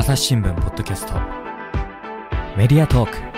朝日新聞ポッドキャスト。メディアトーク。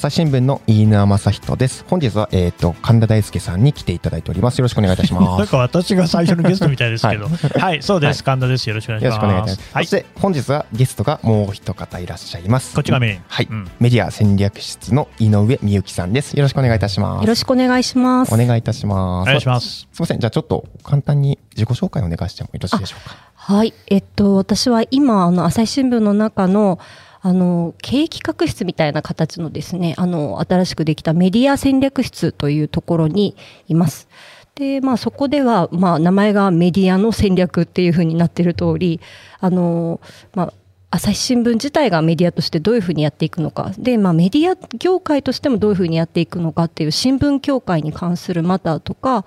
朝日新聞の飯沼正人です。本日は、えっ、と、神田大輔さんに来ていただいております。よろしくお願いいたします。なんか私が最初のゲストみたいですけど、はい、そうです、神田です。よろしくお願いしよろしくお願いいます。たします。はいそし、て、本日はゲストがもう一方いらっしゃいます。こっちがメイン。はい、うんメディア戦略室の井上美幸さんです。よろしくお願いいたします。よろしくお願いします。お願いいたします。お願いします。すみません。じゃあちょっと簡単に自己紹介をお願いしてもよろしいでしょうか。はい。えっと、私は今、あの、朝日新聞の中の、あの、経営企画室みたいな形のですね、あの、新しくできたメディア戦略室というところにいます。で、まあそこでは、まあ名前がメディアの戦略っていうふうになってる通り、あの、まあ、朝日新聞自体がメディアとしてどういうふうにやっていくのかで、まあ、メディア業界としてもどういうふうにやっていくのかっていう新聞協会に関するマターとか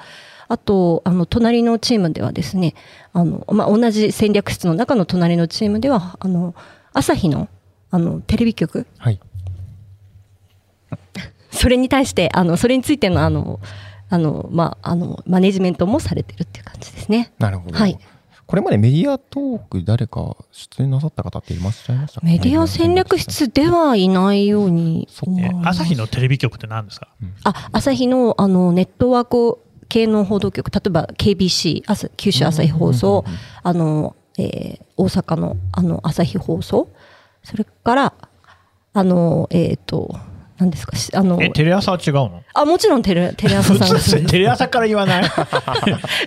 あとあの隣のチームではですねあの、まあ、同じ戦略室の中の隣のチームではあの朝日のあのテレビ局。はい。それに対してあのそれについてのあのあの、まあ、あのマネジメントもされてるっていう感じですね。なるほど。はい。これまでメディアトーク誰か出演なさった方っていらっしゃいました？かメディア戦略室ではいないように。思いえます朝日のテレビ局って何ですか？あ朝日のあのネットワーク系の報道局例えば KBC 朝九州朝日放送あの、えー大阪のあの朝日放送それからあのえっ、と何ですかしあのえ、テレ朝は違うの？あもちろんテレテレ朝普さんが通 テレ朝から言わない？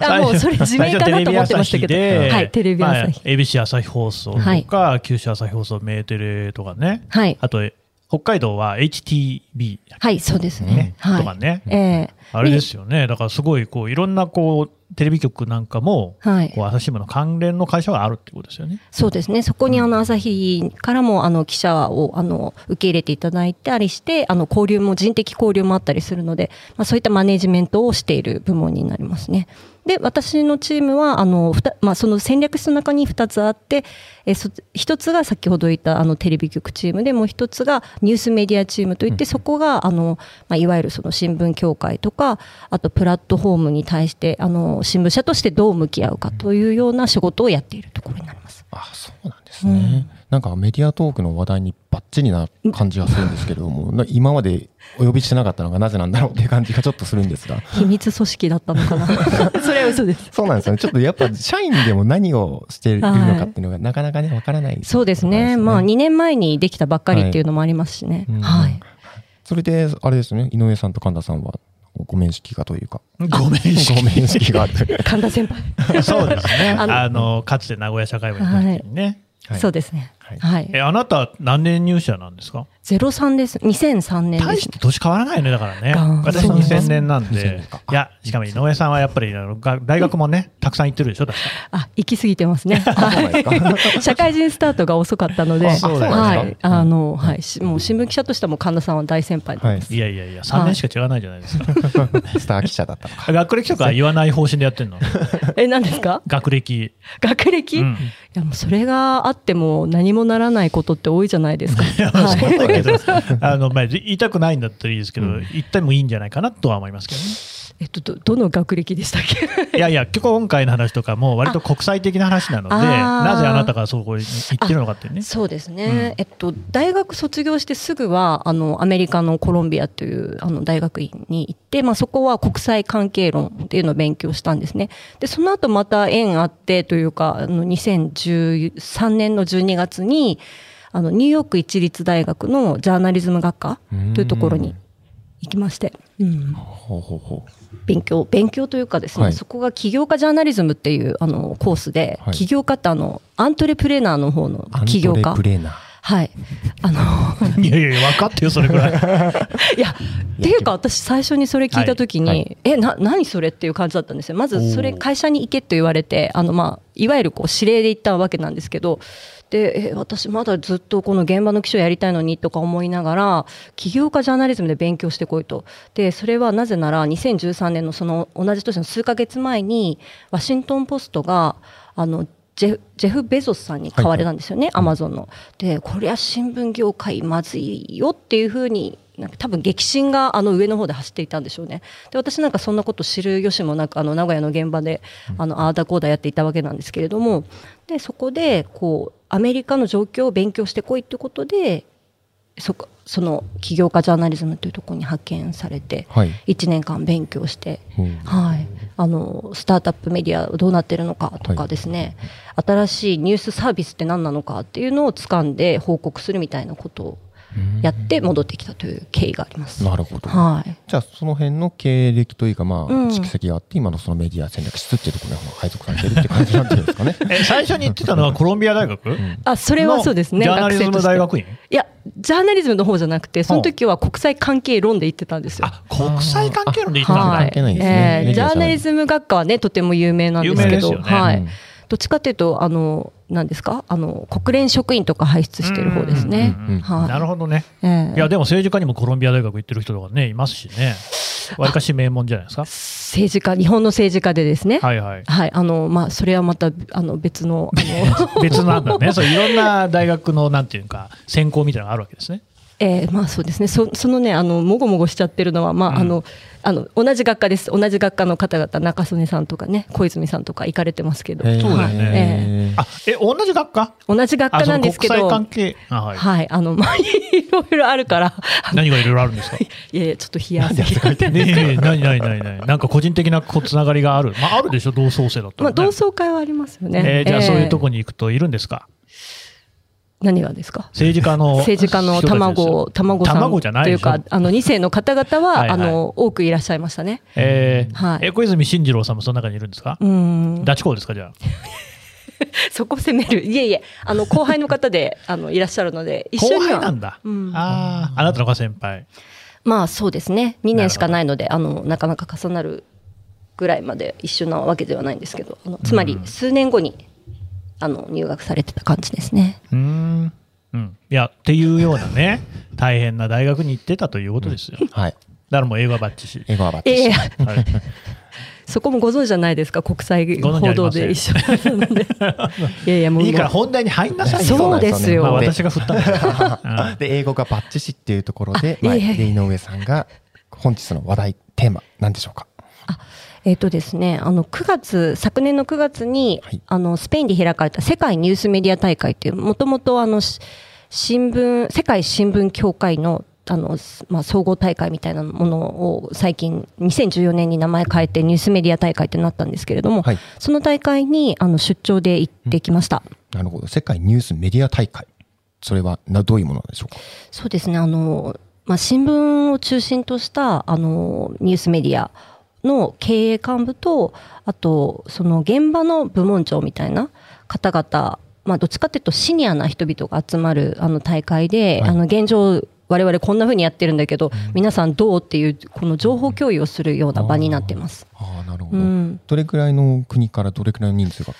あもうそれ自明かなと思ってましたけど。最初テレビ朝日で。はいテレビ朝日。まあ ABC 朝日放送とか、九州朝日放送、メーテレとかね。はい。あと、北海道は HTB はいそうですね、はい。とかね。ええあれですよね。だからすごい、こう、いろんな、こう、テレビ局なんかも、はいこう、朝日新聞の関連の会社があるってことですよね。そうですね。そこにあの朝日からもあの記者をあの受け入れていただいたりして、あの交流も人的交流もあったりするので、まあそういったマネジメントをしている部門になりますね。で、私のチームはあのふたまあその戦略室の中に2つあって、えそ一つが先ほど言ったあのテレビ局チームで、もう一つがニュースメディアチームといって、そこがあのまあいわゆるその新聞協会とか、あとプラットフォームに対してあの新聞社としてどう向き合うかというような仕事をやっているところになります。あそうなんですね、なんかメディアトークの話題にバッチリな感じがするんですけれども、な今までお呼びしてなかったのがなぜなんだろうっていう感じがちょっとするんですが。秘密組織だったのかな？それは嘘です。そうなんですよね。ちょっとやっぱ社員でも何をしているのかっていうのがなかなかねわからないそうですね。まあ2年前にできたばっかりっていうのもありますしね。うんはい、それであれですね。井上さんと神田さんはご面識がというか。ごめんご面識がある神田先輩、そうですね。あのあの、かつて名古屋社会部にいた時にね。はい。そうですねはい。はい、え、あなた何年入社なんですか？ゼロ三です。2003年です大して年変わらないね、だからね。私そう2000年なん2000で。いや、しかも井上さんはやっぱりあのが大学もね、たくさん行ってるでしょ、確か。あ行き過ぎてますね。社会人スタートが遅かったのではい。あのはい。しもう新聞記者としても神田さんは大先輩はいです、い。やいやいや、3年しか違わないじゃないですか。スター記者だったのか。学歴とか言わない方針でやってんの？え何ですか？学歴。学歴、うん。いやもうそれがあっても何もならないことって多いじゃないですか。けど、あの、まあ、言いたくないんだったらいいですけど、言ってもいいんじゃないかなとは思いますけどね。えっとどどの学歴でしたっけ？いやいや、今回の話とかも割と国際的な話なので、なぜあなたがそこに行ってるのかってね。そうですね。うんえっと大学卒業してすぐはあのアメリカのコロンビアというあの大学院に行って、まあそこは国際関係論っていうのを勉強したんですね。でその後また縁あってというかあの2013年の12月にあのニューヨーク一律大学のジャーナリズム学科というところに行きまして。うん。ほうほうほう。勉強勉強というかですね、はい。そこが起業家ジャーナリズムっていうあのコースで、はい。起業家ってあのアントレプレーナーの方の起業家はい。あの いやいやいや、分かってよ、それぐらい。いやっていうか私最初にそれ聞いた時に、はい。はい。えな何それっていう感じだったんですよ。まずそれ会社に行けと言われてあの、まあ、いわゆるこう指令で行ったわけなんですけどでえ私まだずっとこの現場の記者やりたいのにとか思いながら起業家ジャーナリズムで勉強してこいと。でそれはなぜなら2013年のその同じ年の数ヶ月前にワシントン・ポストがあのジェフジェフ・ベゾスさんに買われたんですよね、アマゾンの。でこりゃ新聞業界まずいよっていうふうになんか多分激震があの上の方で走っていたんでしょうね。で私なんかそんなこと知る由もなくあの名古屋の現場であのああだこうだやっていたわけなんですけれども。でそこでこうアメリカの状況を勉強してこいってことでそこその起業家ジャーナリズムというところに派遣されてはい。1年間勉強して。う。んはい、あのスタートアップメディアどうなってるのかとはいかですね、新しいニュースサービスって何なのかっていうのを掴んで報告するみたいなことをやって戻ってきたという経緯があります。なるほど。はい、じゃあその辺の経歴というかまあうん。蓄積があって今のそのメディア戦略室っていうところに配属されてるって感じなんていうんですかね。え最初に言ってたのはコロンビア大学、あそれはそうですね。ジャーナリズム大学院？いやジャーナリズムの方じゃなくてその時は国際関係論で言ってたんですよ。あ国際関係論で言ってたんだ、はい。関係ないですね。えージャーナリズム学科はねとても有名なんですけど、有名ですよね。はい。うん。どっちかというとあの何ですか？あの国連職員とか輩出してる方ですね。なるほどね。ええいや、でも政治家にもコロンビア大学行ってる人とかね、いますしね。わりかし名門じゃないですか？政治家日本の政治家でですね。はいはい。はい、あのまあそれはまたあの別のあの 別なんだね。そういろんな大学のなんていうか専攻みたいなのがあるわけですね。えーまあそうですね。そそのねあのもごもごしちゃってるのはまあ、うんあのあの同じ学科です。同じ学科の方々中曽根さんとかね小泉さんとか行かれてますけど、そうだよねへーあ、え、同じ学科？同じ学科なんですけど、あその国際関係？あはい。はいあのまあいろいろあるから何がいろいろあるんですか？いやいやちょっと冷や汗が。ねえ、何何何何？なんか個人的なこうつながりがある。まあ、あるでしょ、同窓生だったら、まあね。同窓会はありますよね。えーじゃあそういうとここに行くといるんですか？何がですか？政治家の政治家の卵よ。卵さん卵じゃないというかあの2世の方々ははいはい。あの多くいらっしゃいましたね。えーはい。え小泉進次郎さんもその中にいるんですか、うん。ダチ公ですかじゃあ？そこ責める。いえいえ。あの後輩の方であのいらっしゃるので一緒後には。輩なんだ、うん。あああなたのが先輩。まあそうですね。2年しかないのであのなかなか重なるぐらいまで一緒なわけではないんですけどつまり数年後にあの入学されてた感じですね。うーん。うん。いやっていうようなね 大変な大学に行ってたということですよ、だかはい。らもう英語はバッチし、英語はバッチリええ。はい、そこもご存知じゃないですか？国際報道で一緒なので。いやいやもういいから本題に入んなさいよ。そうですよ。まあ、私が振ったんだよ、うん。で英語がバッチシっていうところで、あいえいえ。はいで井上さんが本日の話題テーマなんでしょうか？えっ、とですね、あの9月昨年の9月に、はいあのスペインで開かれた世界ニュースメディア大会っていうもともとあのし新聞世界新聞協会のあの、まあ、総合大会みたいなものを最近2014年に名前変えてニュースメディア大会ってなったんですけれども、はいその大会にあの出張で行ってきました。なるほど。世界ニュースメディア大会。それはなどういうものなんでしょうか？そうですねあの、まあ、新聞を中心としたあのニュースメディアの経営幹部とあとその現場の部門長みたいな方々、まあ、どっちかというとシニアな人々が集まるあの大会で、はいあの現状我々こんな風にやってるんだけど、皆さんどうっていうこの情報共有をするような場になってます。ああ、なるほど。うんどれくらいの国からどれくらいの人数が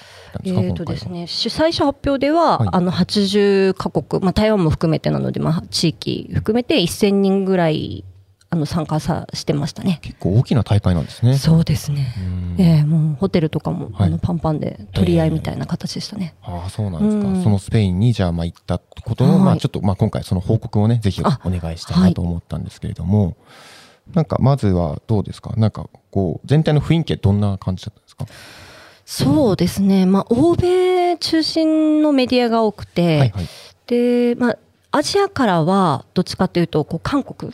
えーと。ですね、主最初発表では、はいあの80カ国、まあ、台湾も含めてなので、まあ、地域含めて1000人ぐらいあの参加さしてましたね。結構大きな大会なんですね。そうですね。うんええもうホテルとかも、はいあのパンパンで取り合いみたいな形でしたね。ああ、そうなんですか。うんそのスペインにじゃあまあ行ったことの、はいまあちょっとまあ今回その報告をね、ぜひおあ願いしたいなと思ったんですけれども、なんかまずはどうですか？なんかこう全体の雰囲気はどんな感じだったんですか？そうですね。まあ、欧米中心のメディアが多くて、はいはい。で、まあ、アジアからはどっちかというと、こう、韓国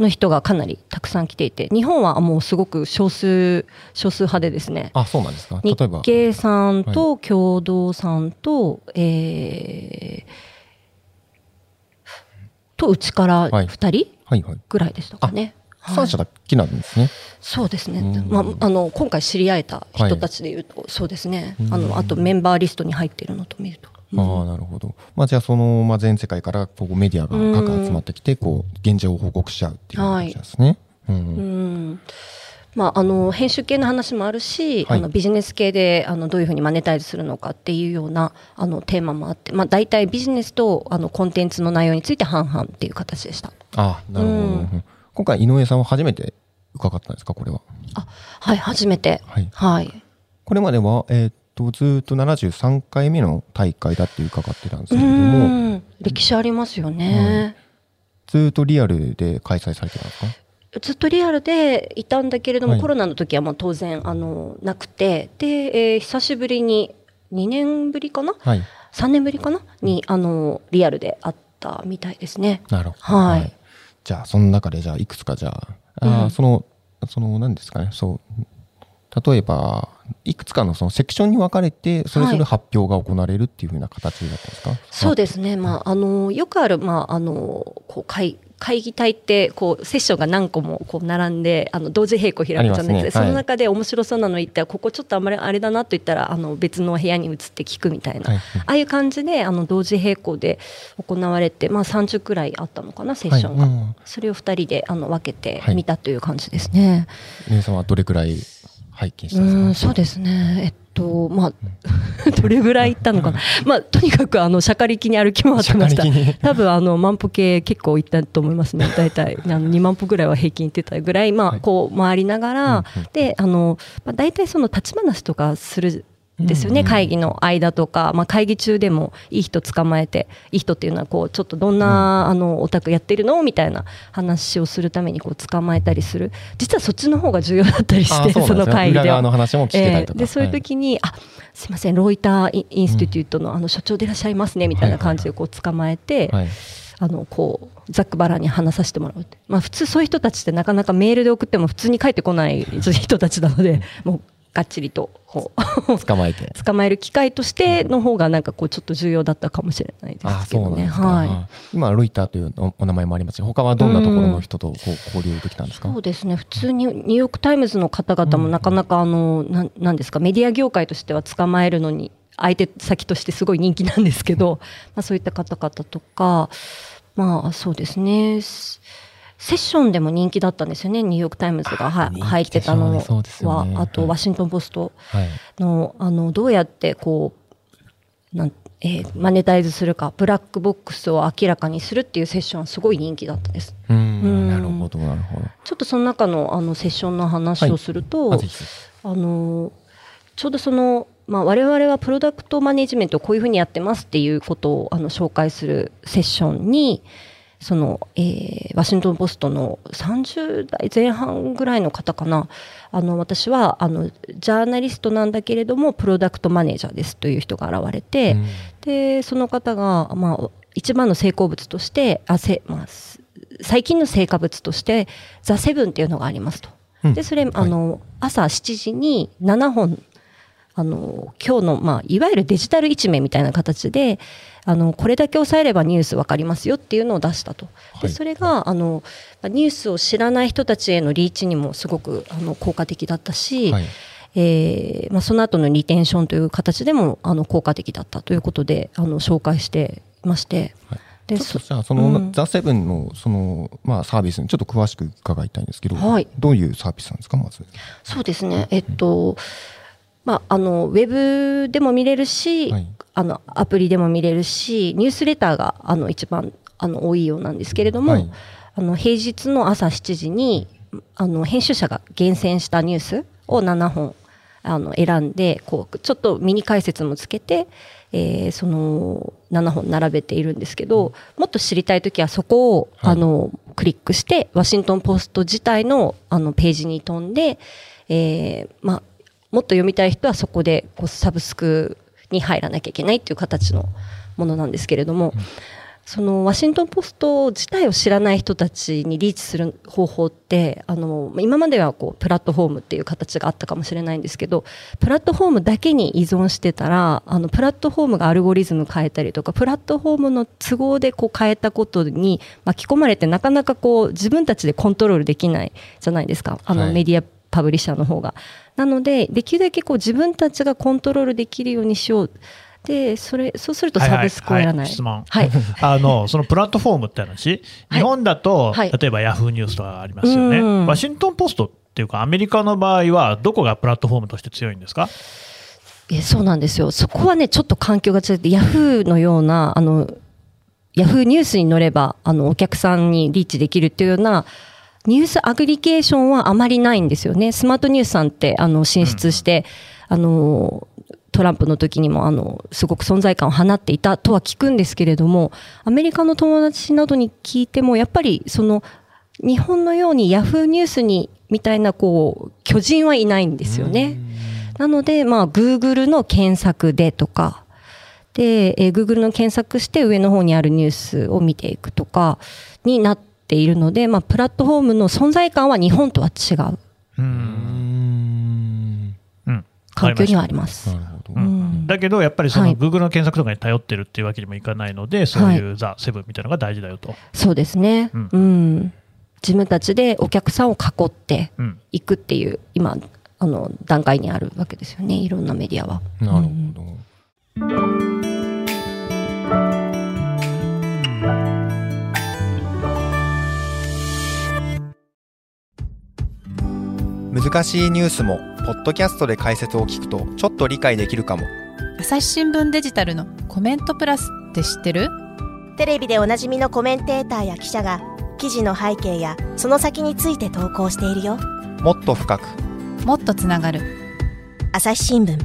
の人がかなりたくさん来ていて、日本はもうすごく少数、少数派でですね、あ、そうなんですか？例日えば。経さんと共同さんと、えーとうちからはい。2人はいはい。ぐらいでしたかね。はい3社だけなんですね。そうですね、うん。まあ、あの今回知り合えた人たちでいうと、そうですね。あのあとメンバーリストに入っているのと見ると、ああ、なるほど。まあじゃあその、まあ全世界からこうメディアが各集まってきて、こう、現状を報告しちゃうっていう感じですね。うんうんまあ、あの編集系の話もあるし、はいあのビジネス系であのどういうふうにマネタイズするのかっていうようなあのテーマもあって、まあ、大体ビジネスとあのコンテンツの内容について半々っていう形でした。ああ、なるほど。うんうん今回井上さんは初めて伺ったんですかこれは？あはい初めて、はい。はい、これまでは、えーっと、ずーっと73回目の大会だって伺ってたんですうけれども、ん。歴史ありますよね。ずっとリアルで開催されてたんですか？ずっとリアルでいたんだけれども、はい。コロナの時はもう当然あのなくて。で、えー久しぶりに2年ぶりかな？はい。3年ぶりかな？にあのリアルであったみたいですね。なるほど。はい。じゃあ、その中で、じゃあ、いくつか、じゃあ、あーうん。その、その、何ですかね、そう、例えば、いくつかのそのセクションに分かれて、それぞれ発表が行われるっていうふうな形だったんですか、そうですね、まあ、あのよくある、まあ、あのこう会会議体ってこうセッションが何個もこう並んであの同時並行開くじゃないですか。ね。はい。その中で面白そうなの言ったらここちょっとあんまりあれだなと言ったらあの別の部屋に移って聞くみたいな、はい。ああいう感じであの同時並行で行われて、まあ、30くらいあったのかなセッションが、はい。うんそれを2人であの分けてはい。見たという感じですね。皆さんはどれくらい拝見したんそうですね、えっと、まあ、どれぐらい行ったのか。な、まあ、とにかくあのしゃかりきに歩き回ってました多分あの万歩計結構行ったと思いますね、大体あの2万歩ぐらいは平均行ってたぐらい、まあ、はい。こう回りながら、うんうん。であのまあ、大体その立ち話とかするんですよね、うんうん会議の間とか、まあ、会議中でもいい人捕まえて、いい人っていうのはこうちょっとどんな、あのオタクやってるの？みたいな話をするためにこう捕まえたりする、実はそっちの方が重要だったりして、その会議では。裏側の話も聞けたりとか。えーでそういう時に、あすいませんロイターインスティテュートの,、あの所長でいらっしゃいますねみたいな感じでこう捕まえて、はい、あのこうざっくばらんに話させてもらうまあ、普通そういう人たちってなかなかメールで送っても普通に返ってこない人たちなのでもうがっちりとこう捕まえて。捕まえる機会としての方がなんかこうちょっと重要だったかもしれないであすけどね。今、ロイターというおお名前もありますし、他はどんなところの人とこう交流できたんですか、そうですね。普通にニューヨーク・タイムズの方々もなかなかあのなんなんですかメディア業界としては捕まえるのに相手先としてすごい人気なんですけど、まあ、そういった方々とかまあそうですねセセッションでも人気だったんですよねニューヨーク・タイムズが入ってたのは、ねあとはいワシントン・ポストはい。のあのどうやってこうなんえーマネタイズするかブラックボックスを明らかにするっていうセッションはすごい人気だったです。ううんん、なるほど、なるほど。ちょっとその中のあのセッションの話をすると、あぜひぜひあのちょうどその、まあ、我々はプロダクトマネジメントをこういうふうにやってますっていうことをあの紹介するセッションにその、えーワシントン・ポストの30代前半ぐらいの方かな。あの私はあのジャーナリストなんだけれどもプロダクトマネージャーですという人が現れて、うん。でその方が、まあ、一番の成功物としてあせ、まあ、す最近の成果物として「ザ・セブンっていうのがありますと。うん。でそれ、あの朝7時に7本あの今日の、まあ、いわゆるデジタル一面みたいな形であのこれだけ押さえればニュース分かりますよっていうのを出したと。はいでそれがあのまあニュースを知らない人たちへのリーチにもすごくあの効果的だったし、はい。えーまあ、その後のリテンションという形でもあの効果的だったということであの紹介していまして、はいでちょっとそじゃあ、その、うんザ・セブンの、その、まあ、サービスにちょっと詳しく伺いたいんですけど、はいどういうサービスなんですか、まず。そうですね、えっとまあ、あのウェブでも見れるし、はい。あのアプリでも見れるしニュースレターがあの一番あの多いようなんですけれども、はい。あの平日の朝7時にあの編集者が厳選したニュースを7本あの選んでこうちょっとミニ解説もつけて、えーその7本並べているんですけどもっと知りたい時はそこを、はい。あのクリックしてワシントン・ポスト自体のあのページに飛んで、えーまあ、もっと読みたい人はそこでこうサブスクに入らなきゃいけないっていう形のものなんですけれども、そのワシントン・ポスト自体を知らない人たちにリーチする方法ってあの今まではこうプラットフォームっていう形があったかもしれないんですけどプラットフォームだけに依存してたらあのプラットフォームがアルゴリズム変えたりとかプラットフォームの都合でこう変えたことに巻き込まれてなかなかこう自分たちでコントロールできないじゃないですか。あのはい。メディアパブリッシャーの方が。なのでできるだけこう自分たちがコントロールできるようにしよう。でそれそうするとサブスクをやらない。は質問、はい。あのそのプラットフォームって話、はい。日本だと、はい。例えばヤフーニュースとかありますよね、うん。ワシントン・ポストっていうか、アメリカの場合は、どこがプラットフォームとして強いんですか？えそうなんですよ。そこはね、ちょっと環境が違って、ヤフーのような、あの、ヤフーニュースに乗れば、あの、お客さんにリーチできるっていうような、ニュースアグリケーションはあまりないんですよね。スマートニュースさんって、あの、進出して、あの、トランプの時にもあのすごく存在感を放っていたとは聞くんですけれどもアメリカの友達などに聞いてもやっぱりその日本のようにヤフーニュースにみたいなこう巨人はいないんですよね。なので、まあ、Google の検索でとかで、えー、Google の検索して上の方にあるニュースを見ていくとかになっているので、まあ、プラットフォームの存在感は日本とは違う。うんうん環境にはあります。なるほど、うんだけど、やっぱりそのはい Google の検索とかに頼ってるっていうわけにもいかないので、そういうザ・セブンみたいなのが大事だよと。そうですね。ううんん。自分たちでお客さんを囲ってうんいくっていう、今、あの、段階にあるわけですよね。いろんなメディアは。なるほうんど、難しいニュースもポッドキャストで解説を聞くとちょっと理解できるかも。朝日新聞デジタルのコメントプラスって知ってる？テレビでおなじみのコメンテーターや記者が記事の背景やその先について投稿しているよ。もっと深く。もっとつながる。朝日新聞。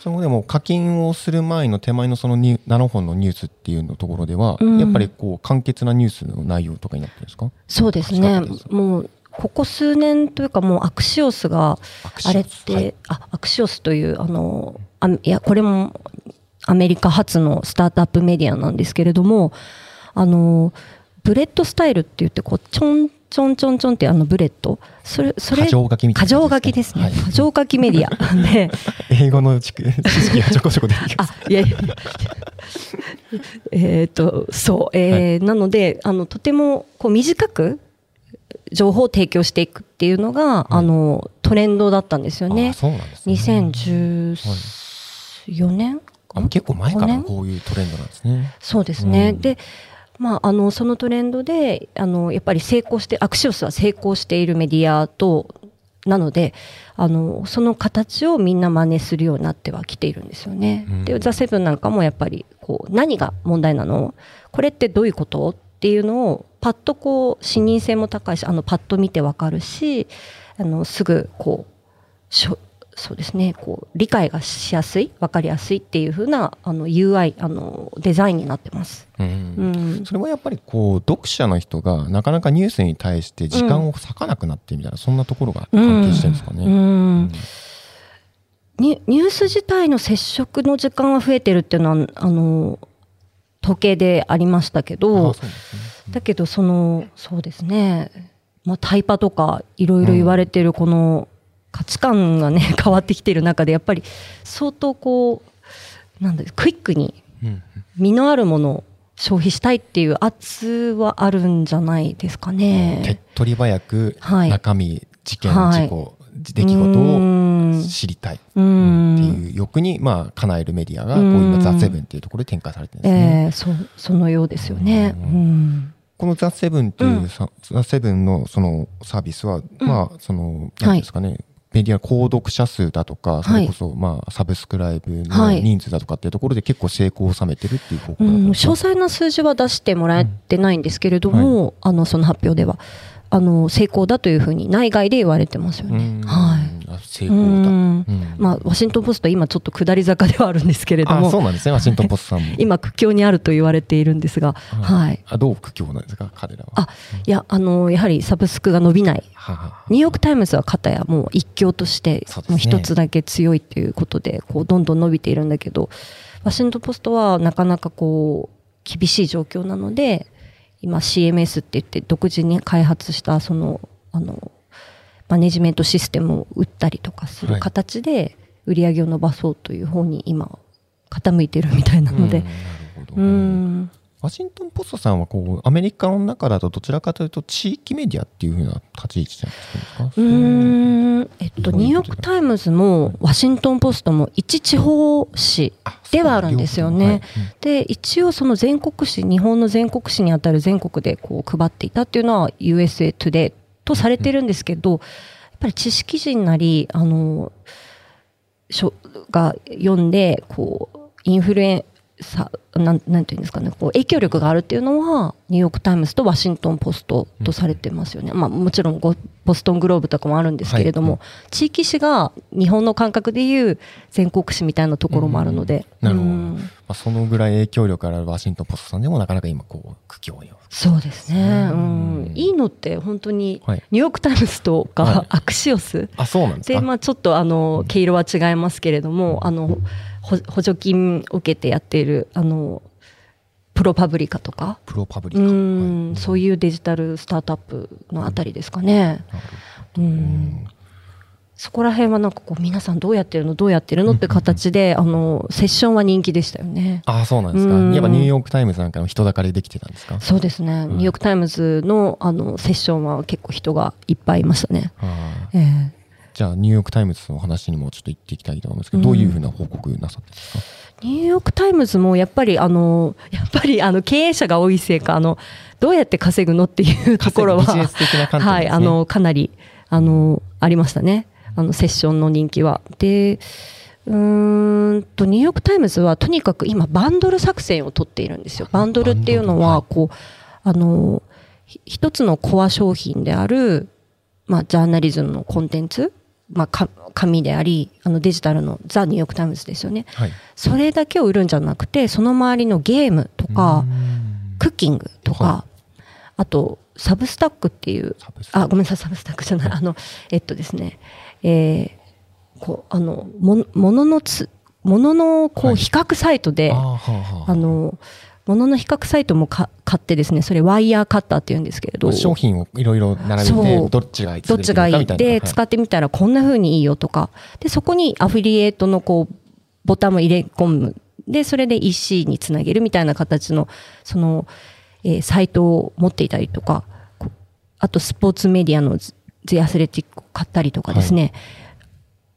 そのでも課金をする前の手前のそのニュ7本のニュースっていうのところでは、うん。やっぱりこう簡潔なニュースの内容とかになってるんですか？そうですね。もう、ここ数年というかもうアクシオスが、あれって、はい。あ、アクシオスという、あの、あいや、これもアメリカ初のスタートアップメディアなんですけれども、あの、 bullet style って言って、こう、ちょんちょんちょんちょんってあの bullet。それ、それ、箇条書きみたいな箇条感じ書きですね。はい。箇条書きメディア。で、英語の知識知識がちょこちょこ出てきます。あ、いやいや。えっと、そう、えーなので、あの、とても、こう、短く、情報を提供していくっていうのが、あの、トレンドだったんですよあね。そうなんですね。2014年あ結構前か5年？らこういうトレンドなんですね。そうですね。うん。で、まあ、あの、そのトレンドで、あの、やっぱり成功して、アクシオスは成功しているメディアと、なので、あの、その形をみんな真似するようになってはきているんですよね。うん。で、ザ・セブンなんかもやっぱり、こう、何が問題なの？これってどういうこと？っていうのを、パッとこう、視認性も高いし、あの、パッと見てわかるし、あの、すぐ、こう、しょそうですね、こう、理解がしやすい、わかりやすいっていう風な、あの、UI、あの、デザインになってます。うんうん。それはやっぱりこう読者の人がなかなかニュースに対して時間を割かなくなってみたいな、そんなところが関係してるんですかね。うんうんニニュース自体の接触の時間が増えてるっていうのはあの統計でありましたけあどね。だけどそのそうですね、まあ、タイパとかいろいろ言われてるこの価値観がね 変わってきてる中でやっぱり相当こうなんだクイックにうん身のあるものを消費したいっていう圧はあるんじゃないですか手っね。取り早くはい。中身、事件、はい。事故、出来事を知りたい。ううん。んっていう欲に、まあ、叶えるメディアが、こううん。今、ザ・セブンっていうところで展開されてるんですね。ええそうそのようですよね。ううん。このザ・セブンっていうさ、ザ・セブンのそのサービスは、まあ、その、なんですかね、メディア購読者数だとか、それこそ、まあ、サブスクライブのはい。人数だとかっていうところで結構成功を収めてるっていう報告うん、詳だったん。ですか細な数字は出してもらえてないんですけれども、あのその発表ではあの成功だというふうに内外で言われてますよね。うん。はい。あ成う功だ。んうん。まあ、ワシントン・ポスト、今ちょっと下り坂ではあるんですけれどあ、そうも、なんですね、ワシントン・ポストさんも。今、苦境にあると言われているんですが、はい、あどう苦境なんですか、彼らは。あいやあの、やはりサブスクが伸びない、ニューヨーク・タイムズは片やもう一強としてもう一つだけ強いということでこうどんどん伸びているんだけどワシントン・ポストはなかなかこう厳しい状況なので今 CMS って言って独自に開発したそのあのマネジメントシステムを売ったりとかするはい。形で売り上げを伸ばそうという方に今傾いてるみたいなので。うんなるほどうんワシントン・ポストさんはこうアメリカの中だとどちらかというと地域メディアっていうふうな立ち位置じゃないですか？うーんえっと、ニューヨーク・タイムズもワシントン・ポストも一地方紙あではあるんですよね。で一応その全国紙日本の全国紙にあたる全国でこう配っていたっていうのは USA Today とされてるんですけど、やっぱり知識人なりあのしょが読んでこうインフルエさなんなんていうんですかねこう影響力があるっていうのはニューヨーク・タイムズとワシントン・ポストとされてますよね、まあ、もちろんごボストン・グローブとかもあるんですけれども、はい。地域紙が日本の感覚でいう全国紙みたいなところもあるので、なるほど、うん。まあ、そのぐらい影響力あるワシントン・ポストさんでもなかなか今こう苦境にそうですね、ううん。ん、いいのって本当にはい。ニューヨーク・タイムズとはい。か アクシオス、あそうなんですか？でまあ、ちょっとあの毛色は違いますけれどもあのほ補助金を受けてやっているあのプロパブリカとか？プロパブリうん、はい。そういうデジタルスタートアップのあたりですかね。うん。そこら辺はなんかこう皆さんどうやってるの？どうやってるの？って形であのセッションは人気でしたよね。あそうなんですか。うん。やっぱニューヨーク・タイムズなんかの人だかりできてたんですか？そうですね、ニューヨーク・タイムズのあのセッションは結構人がいっぱいいましたね。えじゃあニューヨーク・タイムズの話にもちょっと行っていきたいと思うんですけど、どういうふうな報告なさってるんですか？ニューヨーク・タイムズもやっぱりあの やっぱりあの経営者が多いせいかあのどうやって稼ぐのっていうところはね。はいあのかなりあのありましたね。あのセッションの人気は。でうーんとニューヨーク・タイムズはとにかく今バンドル作戦を取っているんですよ。バンドルっていうのははこうあのひ一つのコア商品であるまあジャーナリズムのコンテンツまあか紙でありあのデジタルのザ・ニューヨーク・タイムズですよね。はい。それだけを売るんじゃなくてその周りのゲームとかクッキングとか、はあとサブスタックっていうあごめんなさいサブスタックじゃない。あのえっとですねえーこうあのももののつもののこはい。う比較サイトで、はあはああのものの比較サイトもか買ってですねそれワイヤーカッターって言うんですけれど。商品をいろいろ並べてどっちがどっちがいい。で使ってみたらこんな風にいいよとか。でそこにアフィリエイトのこうボタンを入れ込む。でそれで EC につなげるみたいな形のその、えーサイトを持っていたりとか。こあとスポーツメディアのゼアスレティックを買ったりとかですね、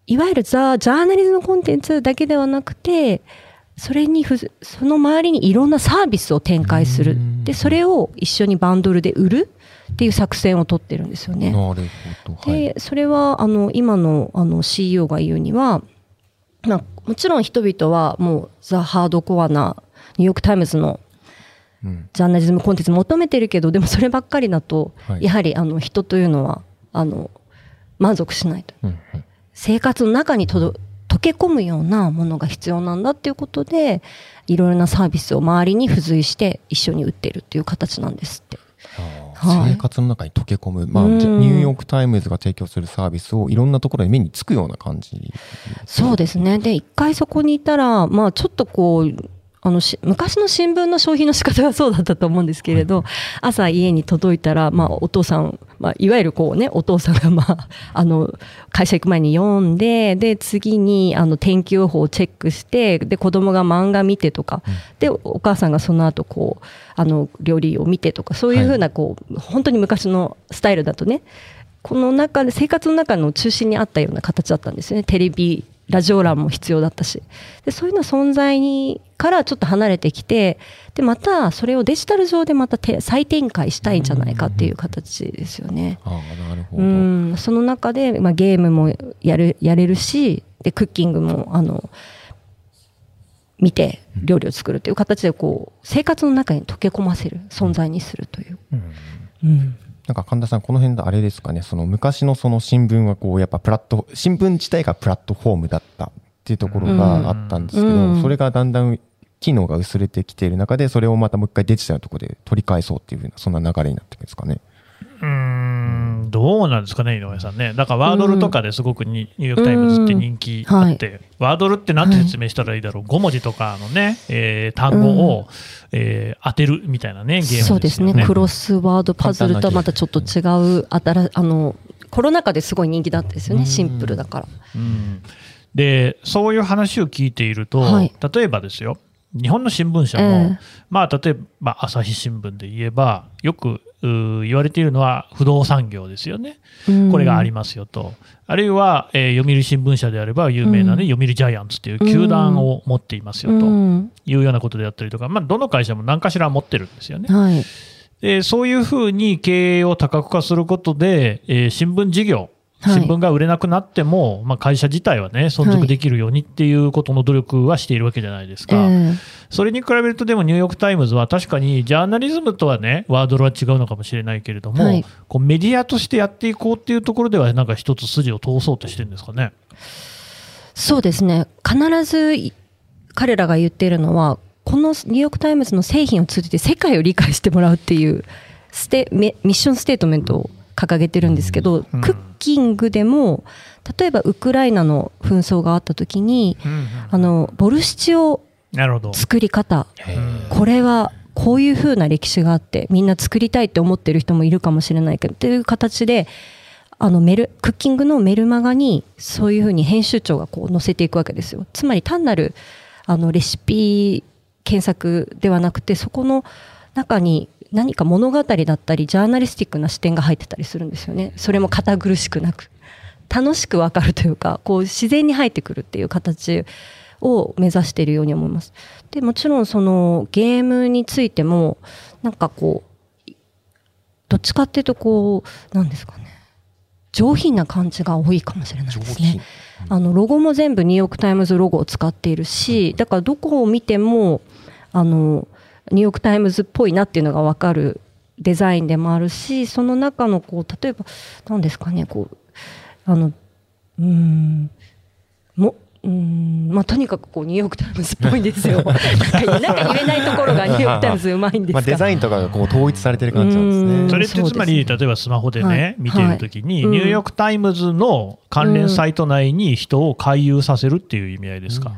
い、わゆるザ・ジャーナリズムコンテンツだけではなくてそれにその周りにいろんなサービスを展開する。でそれを一緒にバンドルで売るっていう作戦を取ってるんですよね。なるほど。はい。でそれはあの今のあの CEO が言うには、まあ、もちろん人々はもうザ・ハードコアなニューヨーク・タイムズのうん。ジャーナリズムコンテンツ求めてるけどでもそればっかりだと、はい。やはりあの人というのはあの満足しないと。うんうん生活の中にとど溶け込むようなものが必要なんだっていうことでいろいろなサービスを周りに付随して一緒に売ってるっていう形なんですって。はい生活の中に溶け込む、まあ、ニューヨーク・タイムズが提供するサービスをいろんなところに目につくような感じそうですね。で、一回そこにいたら、まあちょっとこう、あのし昔の新聞の消費の仕方がそうだったと思うんですけれど、朝家に届いたら、まあ、お父さん、まあ、いわゆるこうねお父さんが、まあ、あの会社行く前に読んでで次にあの天気予報をチェックしてで子供が漫画見てとか、でお母さんがその後こうあの料理を見てとかそういうふうなこう、本当に昔のスタイルだとねこの中で生活の中の中心にあったような形だったんですよね。テレビラジオ欄も必要だったし。でそういうの存在にからちょっと離れてきてでまたそれをデジタル上でまたて再展開したいんじゃないかっていう形ですよね。うど、ん。その中で、まあ、ゲームもやるやれるしでクッキングもあの見て料理を作るという形でこう生活の中に溶け込ませる存在にするという。うんなんか神田さんこの辺であれですかね。その昔のその新聞はこうやっぱプラット新聞自体がプラットフォームだったっていうところがあったんですけど、うん。それがだんだん機能が薄れてきている中でそれをまたもう一回デジタルのところで取り返そうっていうふうなそんな流れになっていくんですかね。うーんどうなんですかね、井上さんね。だからワードルとかですごくにニューヨーク・タイムズって人気あって、ワードルってなんて説明したらいいだろう、5文字とかのね、えー単語を、えー当てるみたいなね、ゲームですよね。そうですね。クロスワードパズルとはまたちょっと違う新あのコロナ禍ですごい人気だったんですよねシンプルだから。うん。でそういう話を聞いていると、はい。例えばですよ。日本の新聞社も、ええ。まあ、例えば朝日新聞で言えばよく言われているのは不動産業ですよね、これがありますよと、あるいは、えー読売新聞社であれば有名な、ねうん。読売ジャイアンツという球団を持っていますよと。うん。いうようなことであったりとか、まあ、どの会社も何かしら持ってるんですよね。はい。でそういうふうに経営を多角化することで、えー新聞事業新聞が売れなくなっても、まあ、会社自体はね、存続できるようにっていうことの努力はしているわけじゃないですか。ええ。それに比べると、でもニューヨーク・タイムズは確かにジャーナリズムとはね、ワードルは違うのかもしれないけれども、はい。こうメディアとしてやっていこうっていうところでは、なんか一つ筋を通そうとしてるんですかね。そうですね。必ずい彼らが言っているのはこのニューヨーク・タイムズの製品を通じて世界を理解してもらうっていうステミミッションステートメントを掲げてるんですけど、うん。クッキングでも例えばウクライナの紛争があった時にあのボルシチを。作り方。これはこういう風な歴史があってみんな作りたいって思ってる人もいるかもしれないけどという形であのメルクッキングのメルマガにそういう風に編集長がこう載せていくわけですよ。つまり単なるあのレシピ検索ではなくてそこの中に何か物語だったりジャーナリスティックな視点が入ってたりするんですよね。それも堅苦しくなく。楽しくわかるというかこう自然に入ってくるっていう形を目指しているように思います。でもちろんそのゲームについてもなんかこうどっちかっていうとこうなんですかね。上品な感じが多いかもしれないですね。あのロゴも全部ニューヨーク・タイムズロゴを使っているしだからどこを見てもあのニューヨーク・タイムズっぽいなっていうのが分かるデザインでもあるしその中のこう例えば何ですかねこうあのうーんもうーんまあとにかくこうニューヨーク・タイムズっぽいんですよ。なんか言えないところがニューヨーク・タイムズうまいんですまデザインとかがこう統一されてる感じなんですうんね。それってつまり、例えばスマホでね、はい。見ているときに、はい。ニューヨーク・タイムズの関連サイト内に人を回遊させるっていう意味合いですか？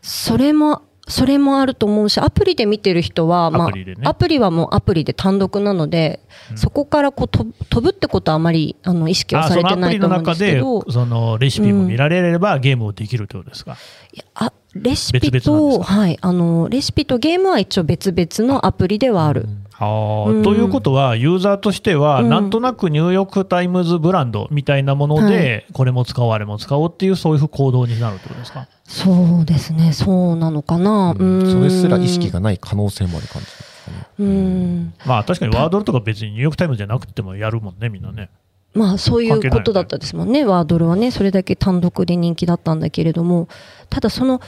それもそれもあると思うしアプリで見てる人は、まあアプリはもうアプリで単独なので、そこからこう飛ぶ飛ぶってことはあまりあの意識はあされてないと思うんでの中ですけどそのレシピも見られればゲームをできるってことですか？いやあレシピとはいあのレシピとゲームは一応別々のアプリではある。あーうん。ということは、ユーザーとしては、うん。なんとなくニューヨーク・タイムズブランドみたいなもので、これも使おう、あれも使おうっていう、そういう行動になるってことですか？そうですねそうなのかな。うん。それすら意識がない可能性もある感じですかね。うん。まあ確かにワードルとか別にニューヨーク・タイムズじゃなくてもやるもんね、みんなね。まあそういうことだったですもんね、ワードルはね、それだけ単独で人気だったんだけれども、ただその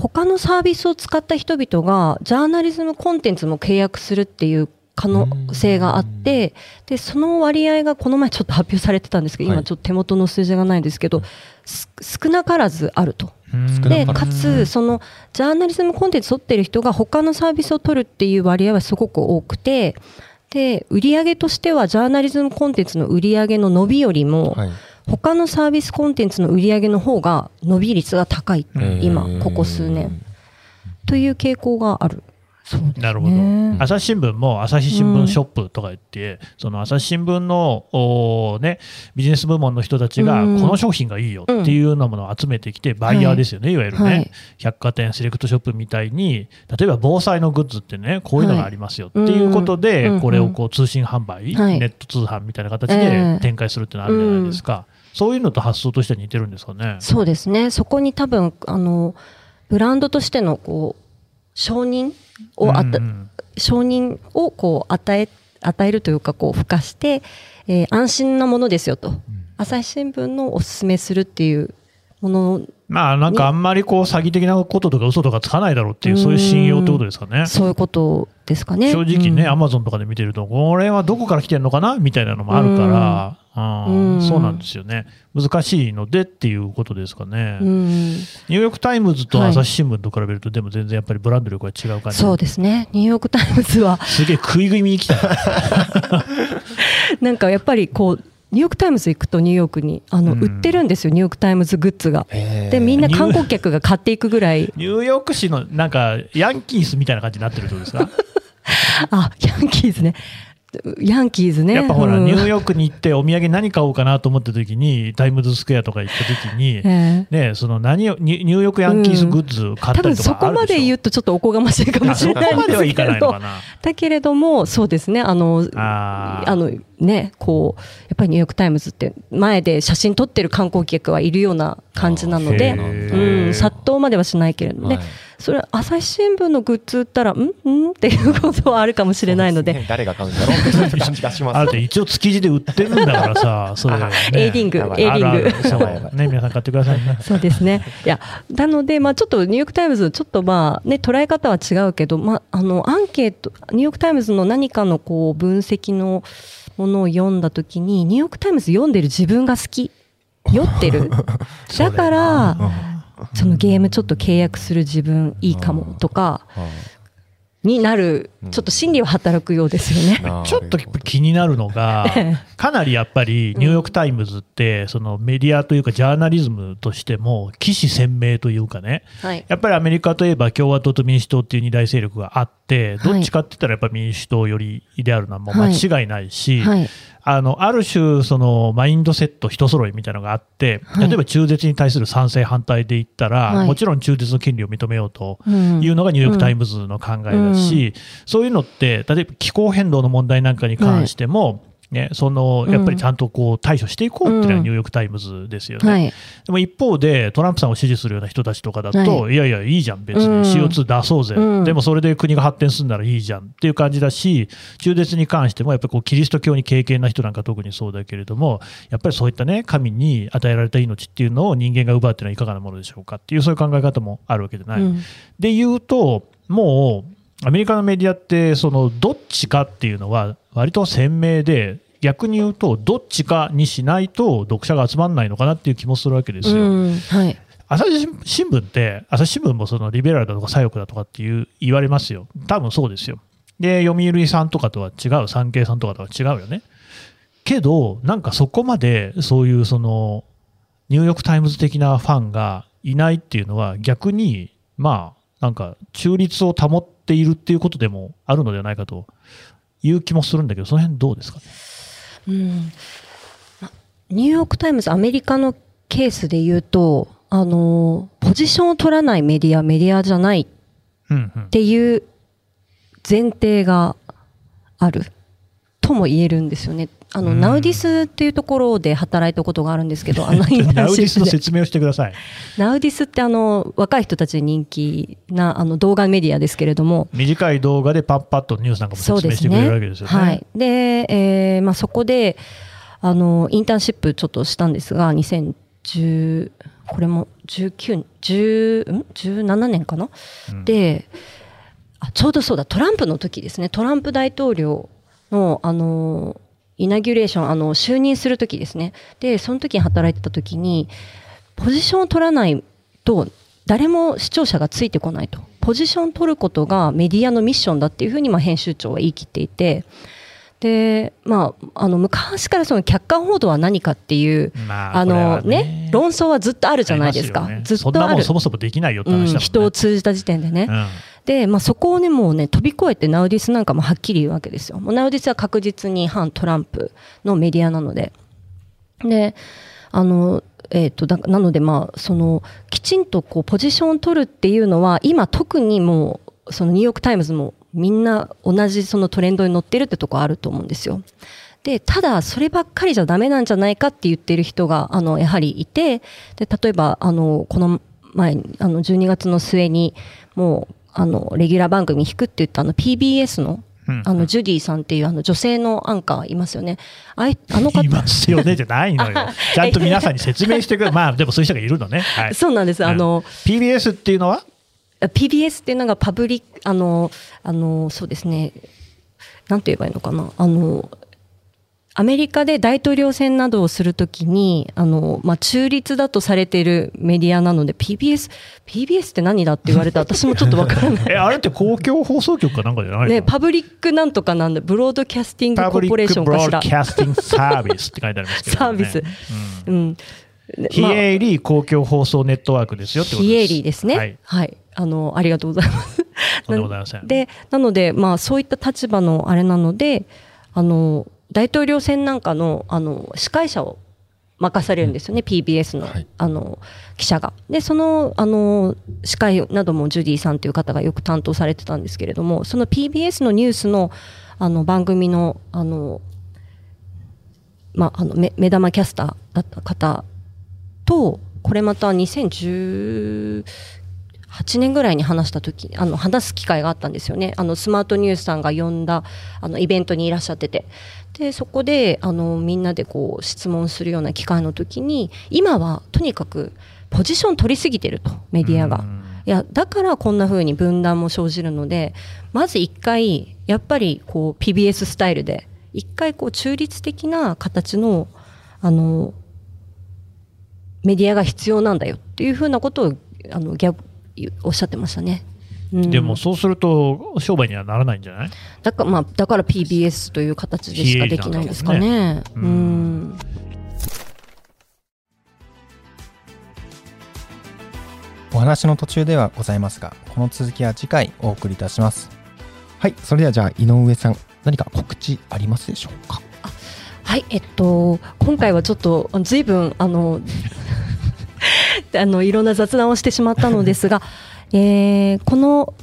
他のサービスを使った人々が、ジャーナリズムコンテンツも契約するっていう可能性があって、でその割合がこの前ちょっと発表されてたんですけど、はい。今ちょっと手元の数字がないんですけど、す少なからずあると。でかつそのジャーナリズムコンテンツ取ってる人が他のサービスを取るっていう割合はすごく多くてで売上としてはジャーナリズムコンテンツの売上の伸びよりも、はい。他のサービスコンテンツの売上の方が伸び率が高い、今ここ数年。という傾向がある。ね。なるほど、朝日新聞も朝日新聞ショップとか言って、その朝日新聞のね、ビジネス部門の人たちが、うん。この商品がいいよっていうようなものを集めてきて、バイヤーですよね、い、わゆるね、はい。百貨店、セレクトショップみたいに、例えば防災のグッズってね、こういうのがありますよっていうことで、うんこれをこう通信販売、はい。ネット通販みたいな形えでえ。展開するってのあるじゃないですか。そういうのと発想としては似てるんですかね？そうですね。そこに多分あのブランドとしてのこう承認をあた、うんうん。承認をこう与え与えるというかこう付加して、えー安心なものですよと、朝日新聞のおすすめするっていうものまあなんかあんまりこう詐欺的なこととか嘘とかつかないだろうっていう、そういう信用ってことですかね。そういうことですかね。正直ね、うんアマゾンとかで見てると、これはどこから来てるのかな？みたいなのもあるから、うんうんそうなんですよね。難しいのでっていうことですかね。うん、ニューヨーク・タイムズと朝日新聞と比べると、でも全然やっぱりブランド力が違う感じ。そうですね。ニューヨークタイムズはすげえ食い気味に来た。なんかやっぱりこうニューヨークタイムズ行くとニューヨークにあの、うん。売ってるんですよニューヨークタイムズグッズが。でみんな観光客が買っていくぐらい。ニューヨーク市のなんかヤンキースみたいな感じになってるってことですか、あヤンキーズねヤンキーズね。やっぱほら、うん。ニューヨークに行ってお土産何買おうかなと思った時に、タイムズスクエアとか行った時に、ええ。ね、その何をニュニューヨークヤンキースグッズ買ったりとかあるでしょ、こまで言うとちょっとおこがましいかもしれないですけど。だけれどもそうですね。あのあのねこうやっぱりニューヨーク・タイムズって前で写真撮ってる観光客はいるような感じなのでうん、殺到まではしないけれども。ね、はい、それ朝日新聞のグッズ売ったらん？ん？っていうことはあるかもしれないので、ね、誰が買うんだろうって感じがします、ある一応築地で売ってるんだからさ それ、ね、エイディングエイディング。ね 皆さん買ってくださいね。そうですね。いやなのでまあちょっとニューヨークタイムズちょっとまあね捉え方は違うけどまああのアンケートニューヨークタイムズの何かのこう分析のものを読んだ時にニューヨーク・タイムズ読んでる自分が好き。酔ってる。だからそのゲームちょっと契約する自分いいかもとかになる、ちょっと心理は働くようですよね。ちょっと気になるのが、かなりやっぱりニューヨーク・タイムズって、そのメディアというか、ジャーナリズムとしても、起死鮮明というかね、やっぱりアメリカといえば共和党と民主党っていう二大勢力があって、どっちかって言ったらやっぱ民主党よりであるのはもう間違いないし、あのある種、そのマインドセット一揃いみたいなのがあって、例えば中絶に対する賛成、反対で言ったら、はい、もちろん中絶の権利を認めようというのがニューヨーク・タイムズの考えだし、そういうのって、例えば気候変動の問題なんかに関しても、ね、そのやっぱりちゃんとこう対処していこうっていうのはニューヨーク・タイムズですよね、うんはい、でも一方でトランプさんを支持するような人たちとかだと、はい、いやいや、いいじゃん、別に CO2 出そうぜ、うん、でもそれで国が発展するならいいじゃんっていう感じだし、中絶に関してもやっぱりこうキリスト教に敬虔な人なんか特にそうだけれども、やっぱりそういったね、神に与えられた命っていうのを人間が奪うっていうのはいかがなものでしょうかっていう、そういう考え方もあるわけじゃない。うん、で言うと、もうアメリカのメディアって、そのどっちかっていうのは、割と鮮明で、逆に言うと、どっちかにしないと読者が集まらないのかなっていう気もするわけですよ。はい、朝日新聞って、朝日新聞もそのリベラルだとか左翼だとかっていう言われますよ。多分そうですよ。で、読売さんとかとは違う、産経さんとかとは違うよね。けど、なんかそこまでそういうその、ニューヨーク・タイムズ的なファンがいないっていうのは逆に、まあ、なんか中立を保っているっていうことでもあるのではないかという気もするんだけど、その辺どうですか？ね。うん、ニューヨーク・タイムズ、アメリカのケースで言うと、あの、ポジションを取らないメディア、メディアじゃないっていう前提があるとも言えるんですよね。あの、ナウディスっていうところで働いたことがあるんですけど、あの NowThis の説明をしてください。NowThis ってあの、若い人たちに人気なあの動画メディアですけれども。短い動画でパッパッとニュースなんかも説明してくれるわけですよね。ねはい。で、えー、まあそこで、あの、インターンシップちょっとしたんですが、2010、これも19、10、ん ?17 年かな、うん、で、あ、ちょうどそうだ、トランプの時ですね。トランプ大統領の、あの、イナギュレーション、あの、就任するときですね。で、その時に働いてたときに、ポジションを取らないと、誰も視聴者がついてこないと。ポジションを取ることがメディアのミッションだっていうふうに、まあ、編集長は言い切っていて、で、まあ、あの、昔からその客観報道は何かっていう、まあ、あのね、ね、論争はずっとあるじゃないですか。すね、ずっとある。そもそもできないよって話だもんね、うん、人を通じた時点でね。うんで、まあ、そこをね、もうね、飛び越えてナウディスなんかもはっきり言うわけですよ。もうナウディスは確実に反トランプのメディアなので。で、あの、え、ー、と、だなので、まあ、その、きちんとこう、ポジションを取るっていうのは、今特にもう、そのニューヨークタイムズもみんな同じそのトレンドに乗ってるってとこあると思うんですよ。で、ただ、そればっかりじゃダメなんじゃないかって言ってる人が、あの、やはりいて、で、例えば、あの、この前、あの、12月の末に、もう、あの、レギュラー番組引くって言ったあの PBS のあの、ジュディさんっていうあの女性のアンカーいますよね。あい、あの方。いますよね じゃないのよ。ちゃんと皆さんに説明してくれ。まあ、でもそういう人がいるのね。はい、そうなんです。あの、PBS っていうのは ?PBS っていうのがパブリック、あの、あの、そうですね。なんて言えばいいのかな。あの、アメリカで大統領選などをするときに、あの、まあ、中立だとされているメディアなので、PBS、PBS って何だって言われた 私もちょっとわからない。え、あれって公共放送局かなんかじゃないの？ね、パブリックなんとかなんで、ブロードキャスティングコーポレーションかしら。ブロードキャスティングサービスって書いてありますけど、ね、サービス。うん。うん、ヒエーリー公共放送ネットワークですよってことです。ヒエーリーですね。はい。はい。あの、ありがとうございます。とんでございません。で、なので、まあ、そういった立場のあれなので、あの、大統領選なんかのあの司会者を任されるんですよね、うん、PBS のはい、あの記者が。で、そのあの司会などもジュディさんという方がよく担当されてたんですけれども、その PBS のニュースのあの番組のあの、まあ、あの目目玉キャスターだった方とこれまた2018年ぐらいに話した時あの話す機会があったんですよね。あのスマートニュースさんが呼んだあのイベントにいらっしゃってて。でそこであのみんなでこう質問するような機会の時に今はとにかくポジション取りすぎてるとメディアが。いやだからこんな風に分断も生じるのでまず一回やっぱりこう PBS スタイルで一回こう中立的な形のあのメディアが必要なんだよっていうふうなことをあのおっしゃってましたね。うん、でもそうすると商売にはならないんじゃない？だか,、まあ、だから PBS という形でしかできないんですかね。ねうん、うんお話の途中ではございますが、この続きは次回お送りいたします。はい、それではじゃあ井上さん、何か告知ありますでしょうか？はい、えっと今回はちょっとずいぶんあの あのいろんな雑談をしてしまったのですが、えー、この、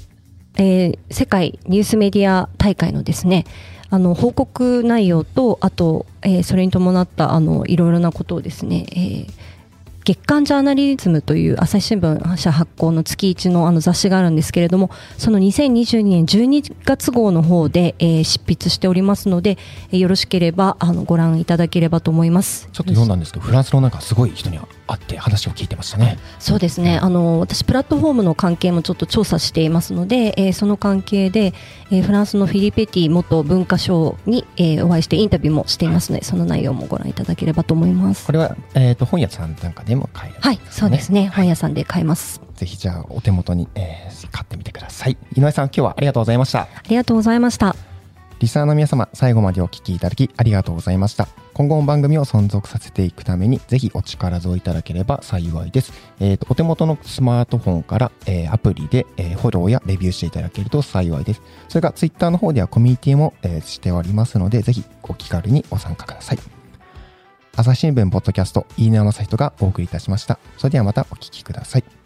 えー、世界ニュースメディア大会のですねあの報告内容とあと、えー、それに伴ったあのいろいろなことをですね、えー月刊ジャーナリズムという朝日新聞社発行の月一のあの雑誌があるんですけれども、その2022年12月号の方で、えー、執筆しておりますので、えー、よろしければあのご覧いただければと思います。ちょっと読んだんですけど、フランスのなんかすごい人に会って話を聞いてましたね。そうですね。あの私プラットフォームの関係もちょっと調査していますので、えー、その関係で、えー、フランスのフィリペティ元文化省に、えー、お会いしてインタビューもしていますので、その内容もご覧いただければと思います。これはえっ、ー、と本屋さんなんかでも買える、ね、はい、そうですね。本屋さんで買えます。ぜひじゃあお手元に、えー、買ってみてください。井上さん今日はありがとうございました。ありがとうございました。リスナーの皆様、最後までお聞きいただきありがとうございました。今後も番組を存続させていくために、ぜひお力添えいただければ幸いです。えっ、ー、と、お手元のスマートフォンから、えー、アプリで、えー、フォローやレビューしていただけると幸いです。それから、ツイッターの方ではコミュニティも、えー、しておりますので、ぜひお気軽にご参加ください。朝日新聞ポッドキャスト、飯野正人がお送りいたしました。それではまたお聞きください。